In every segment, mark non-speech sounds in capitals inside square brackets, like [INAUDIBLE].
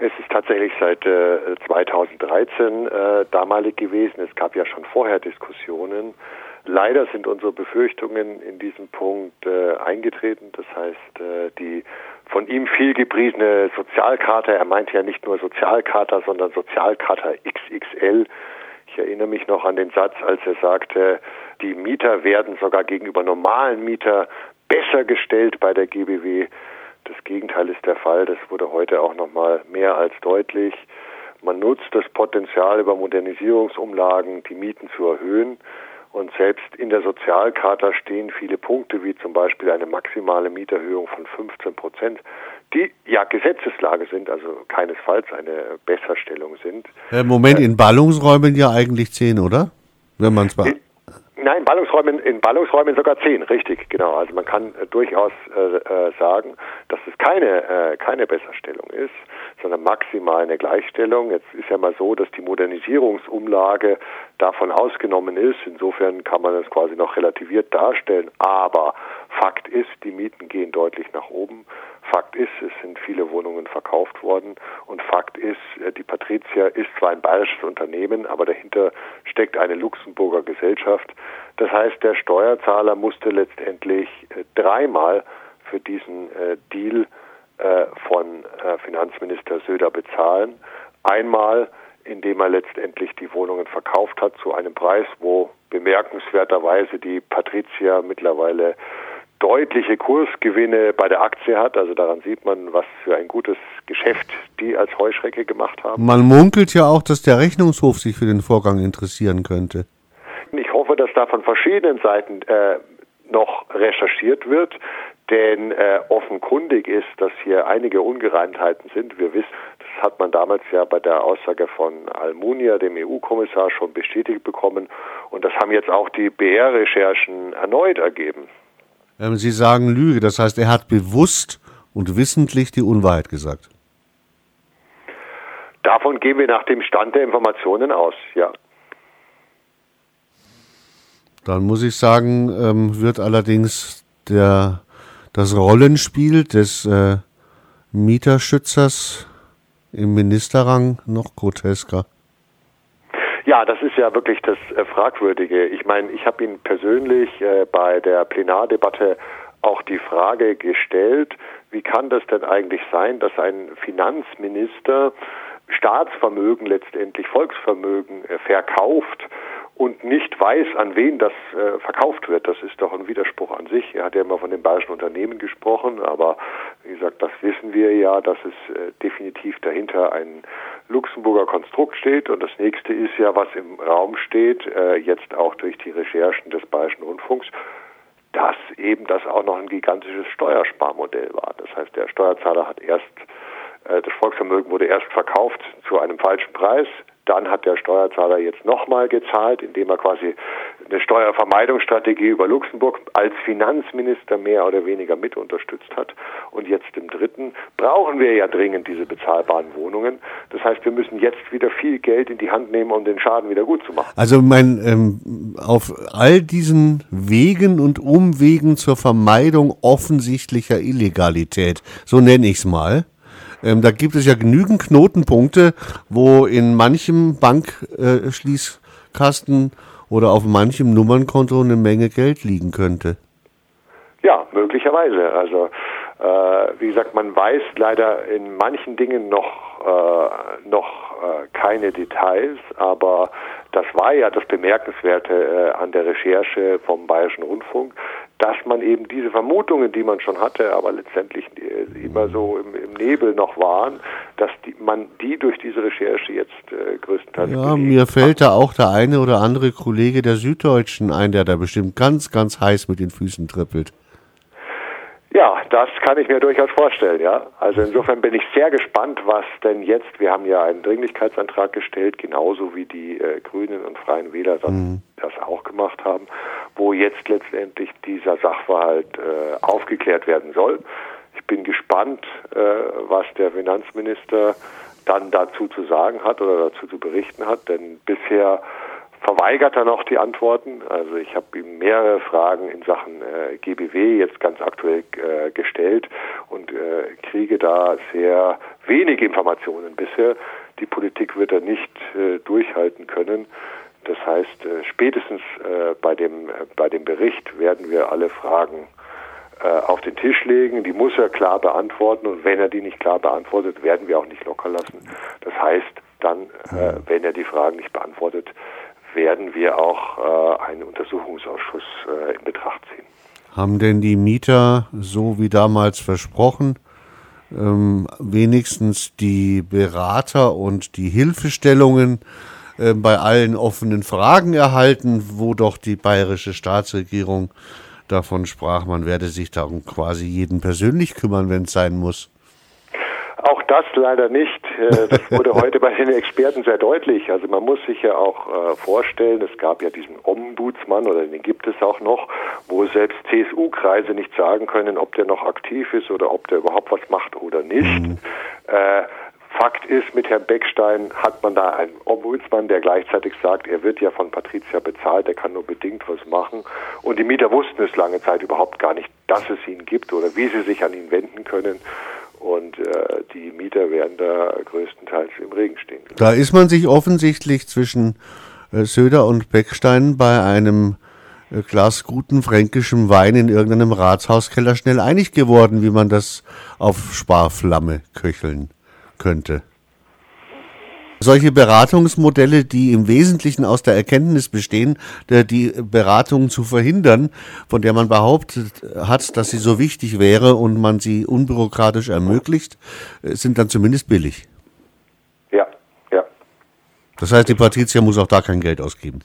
Es ist tatsächlich seit äh, 2013 äh, damalig gewesen. Es gab ja schon vorher Diskussionen. Leider sind unsere Befürchtungen in diesem Punkt äh, eingetreten. Das heißt, äh, die von ihm viel gepriesene Sozialkarte, er meinte ja nicht nur Sozialkarte, sondern Sozialkarte XXL. Ich erinnere mich noch an den Satz, als er sagte, die Mieter werden sogar gegenüber normalen Mieter besser gestellt bei der GBW. Das Gegenteil ist der Fall. Das wurde heute auch noch mal mehr als deutlich. Man nutzt das Potenzial über Modernisierungsumlagen, die Mieten zu erhöhen. Und selbst in der Sozialcharta stehen viele Punkte, wie zum Beispiel eine maximale Mieterhöhung von 15 Prozent, die ja Gesetzeslage sind, also keinesfalls eine Besserstellung sind. Im Moment in Ballungsräumen ja eigentlich 10, oder? Wenn man es Nein, Ballungsräumen, in Ballungsräumen sogar zehn, richtig, genau. Also man kann äh, durchaus äh, äh, sagen, dass es keine, äh, keine Besserstellung ist, sondern maximal eine Gleichstellung. Jetzt ist ja mal so, dass die Modernisierungsumlage davon ausgenommen ist. Insofern kann man es quasi noch relativiert darstellen. Aber Fakt ist, die Mieten gehen deutlich nach oben. Fakt ist, es sind viele Wohnungen verkauft worden. Und Fakt ist, äh, die Patricia ist zwar ein bayerisches Unternehmen, aber dahinter steckt eine Luxemburger Gesellschaft. Das heißt, der Steuerzahler musste letztendlich äh, dreimal für diesen äh, Deal von Finanzminister Söder bezahlen. Einmal, indem er letztendlich die Wohnungen verkauft hat zu einem Preis, wo bemerkenswerterweise die Patricia mittlerweile deutliche Kursgewinne bei der Aktie hat. Also daran sieht man, was für ein gutes Geschäft die als Heuschrecke gemacht haben. Man munkelt ja auch, dass der Rechnungshof sich für den Vorgang interessieren könnte. Ich hoffe, dass da von verschiedenen Seiten äh, noch recherchiert wird, denn äh, offenkundig ist, dass hier einige Ungereimtheiten sind. Wir wissen, das hat man damals ja bei der Aussage von Almunia, dem EU-Kommissar, schon bestätigt bekommen. Und das haben jetzt auch die BR-Recherchen erneut ergeben. Ähm, Sie sagen Lüge, das heißt, er hat bewusst und wissentlich die Unwahrheit gesagt. Davon gehen wir nach dem Stand der Informationen aus, ja. Dann muss ich sagen, ähm, wird allerdings der, das Rollenspiel des äh, Mieterschützers im Ministerrang noch grotesker. Ja, das ist ja wirklich das äh, Fragwürdige. Ich meine, ich habe ihn persönlich äh, bei der Plenardebatte auch die Frage gestellt, wie kann das denn eigentlich sein, dass ein Finanzminister Staatsvermögen letztendlich Volksvermögen äh, verkauft und nicht weiß, an wen das verkauft wird. Das ist doch ein Widerspruch an sich. Er hat ja immer von den bayerischen Unternehmen gesprochen, aber wie gesagt, das wissen wir ja, dass es definitiv dahinter ein Luxemburger Konstrukt steht. Und das nächste ist ja, was im Raum steht, äh, jetzt auch durch die Recherchen des Bayerischen Rundfunks, dass eben das auch noch ein gigantisches Steuersparmodell war. Das heißt, der Steuerzahler hat erst, äh, das Volksvermögen wurde erst verkauft zu einem falschen Preis, dann hat der Steuerzahler jetzt nochmal gezahlt, indem er quasi eine Steuervermeidungsstrategie über Luxemburg als Finanzminister mehr oder weniger mit unterstützt hat. Und jetzt im dritten brauchen wir ja dringend diese bezahlbaren Wohnungen. Das heißt, wir müssen jetzt wieder viel Geld in die Hand nehmen, um den Schaden wieder gut zu machen. Also mein ähm, auf all diesen Wegen und Umwegen zur Vermeidung offensichtlicher Illegalität, so nenne ich es mal, ähm, da gibt es ja genügend Knotenpunkte, wo in manchem Bankschließkasten oder auf manchem Nummernkonto eine Menge Geld liegen könnte. Ja, möglicherweise. Also äh, wie gesagt, man weiß leider in manchen Dingen noch äh, noch äh, keine Details, aber das war ja das Bemerkenswerte äh, an der Recherche vom Bayerischen Rundfunk, dass man eben diese Vermutungen, die man schon hatte, aber letztendlich äh, immer so im, im, Nebel noch waren, dass die, man die durch diese Recherche jetzt äh, größtenteils. Ja, mir fällt da auch der eine oder andere Kollege der Süddeutschen ein, der da bestimmt ganz, ganz heiß mit den Füßen trippelt. Ja, das kann ich mir durchaus vorstellen, ja. Also insofern bin ich sehr gespannt, was denn jetzt, wir haben ja einen Dringlichkeitsantrag gestellt, genauso wie die äh, Grünen und Freien Wähler das, mhm. das auch gemacht haben, wo jetzt letztendlich dieser Sachverhalt äh, aufgeklärt werden soll. Ich bin gespannt, äh, was der Finanzminister dann dazu zu sagen hat oder dazu zu berichten hat, denn bisher verweigert er noch die Antworten. Also ich habe ihm mehrere Fragen in Sachen äh, GBW jetzt ganz aktuell äh, gestellt und äh, kriege da sehr wenig Informationen bisher. Die Politik wird er nicht äh, durchhalten können. Das heißt, äh, spätestens äh, bei, dem, bei dem Bericht werden wir alle Fragen auf den Tisch legen. Die muss er klar beantworten und wenn er die nicht klar beantwortet, werden wir auch nicht locker lassen. Das heißt, dann, wenn er die Fragen nicht beantwortet, werden wir auch äh, einen Untersuchungsausschuss äh, in Betracht ziehen. Haben denn die Mieter, so wie damals versprochen, ähm, wenigstens die Berater und die Hilfestellungen äh, bei allen offenen Fragen erhalten, wo doch die bayerische Staatsregierung davon sprach, man werde sich darum quasi jeden persönlich kümmern, wenn es sein muss? Auch das leider nicht. Äh, das [LAUGHS] wurde heute bei den Experten sehr deutlich. Also man muss sich ja auch äh, vorstellen, es gab ja diesen Ombudsmann oder den gibt es auch noch, wo selbst CSU-Kreise nicht sagen können, ob der noch aktiv ist oder ob der überhaupt was macht oder nicht. Mhm. Äh, Fakt ist, mit Herrn Beckstein hat man da einen Ombudsmann, der gleichzeitig sagt, er wird ja von Patricia bezahlt, er kann nur bedingt was machen. Und die Mieter wussten es lange Zeit überhaupt gar nicht, dass es ihn gibt oder wie sie sich an ihn wenden können und äh, die Mieter werden da größtenteils im Regen stehen. Da ist man sich offensichtlich zwischen äh, Söder und Beckstein bei einem äh, Glas guten fränkischen Wein in irgendeinem Ratshauskeller schnell einig geworden, wie man das auf Sparflamme köcheln könnte. Solche Beratungsmodelle, die im Wesentlichen aus der Erkenntnis bestehen, die Beratung zu verhindern, von der man behauptet hat, dass sie so wichtig wäre und man sie unbürokratisch ermöglicht, sind dann zumindest billig. Ja, ja. Das heißt, die Patricia muss auch da kein Geld ausgeben.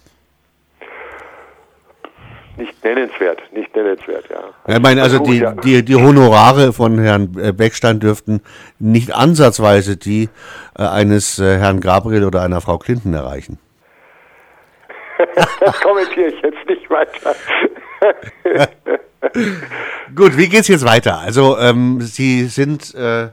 Nicht nennenswert, nicht nennenswert, ja. Ich meine, also die, die, die Honorare von Herrn äh, Beckstein dürften nicht ansatzweise die äh, eines äh, Herrn Gabriel oder einer Frau Clinton erreichen. [LAUGHS] das kommentiere ich jetzt nicht weiter. [LAUGHS] Gut, wie geht's jetzt weiter? Also ähm, Sie sind, äh,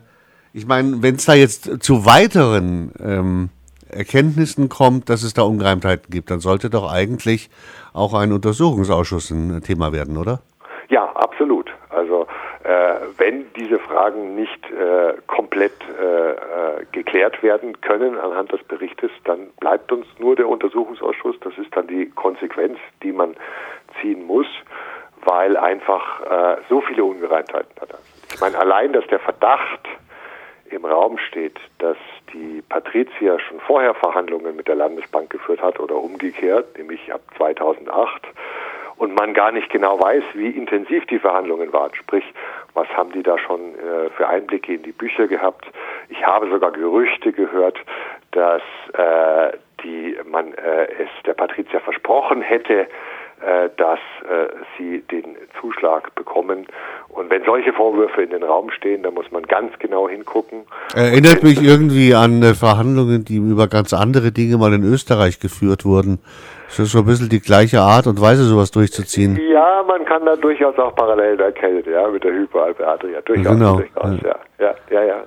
ich meine, wenn es da jetzt zu weiteren ähm, Erkenntnissen kommt, dass es da Ungereimtheiten gibt, dann sollte doch eigentlich auch ein Untersuchungsausschuss ein Thema werden, oder? Ja, absolut. Also äh, wenn diese Fragen nicht äh, komplett äh, äh, geklärt werden können anhand des Berichtes, dann bleibt uns nur der Untersuchungsausschuss. Das ist dann die Konsequenz, die man ziehen muss, weil einfach äh, so viele Ungereimtheiten da sind. Ich meine, allein, dass der Verdacht im Raum steht, dass die Patricia schon vorher Verhandlungen mit der Landesbank geführt hat oder umgekehrt, nämlich ab 2008, und man gar nicht genau weiß, wie intensiv die Verhandlungen waren. Sprich, was haben die da schon äh, für Einblicke in die Bücher gehabt? Ich habe sogar Gerüchte gehört, dass äh, die man äh, es der Patricia versprochen hätte, dass äh, sie den Zuschlag bekommen. Und wenn solche Vorwürfe in den Raum stehen, dann muss man ganz genau hingucken. Erinnert mich irgendwie an äh, Verhandlungen, die über ganz andere Dinge mal in Österreich geführt wurden. Ist das so ein bisschen die gleiche Art und Weise, sowas durchzuziehen? Ja, man kann da durchaus auch Parallelen erkennen, ja, mit der Hyperalpe Adria. Durchaus, genau. durchaus, ja. Ja, ja, ja.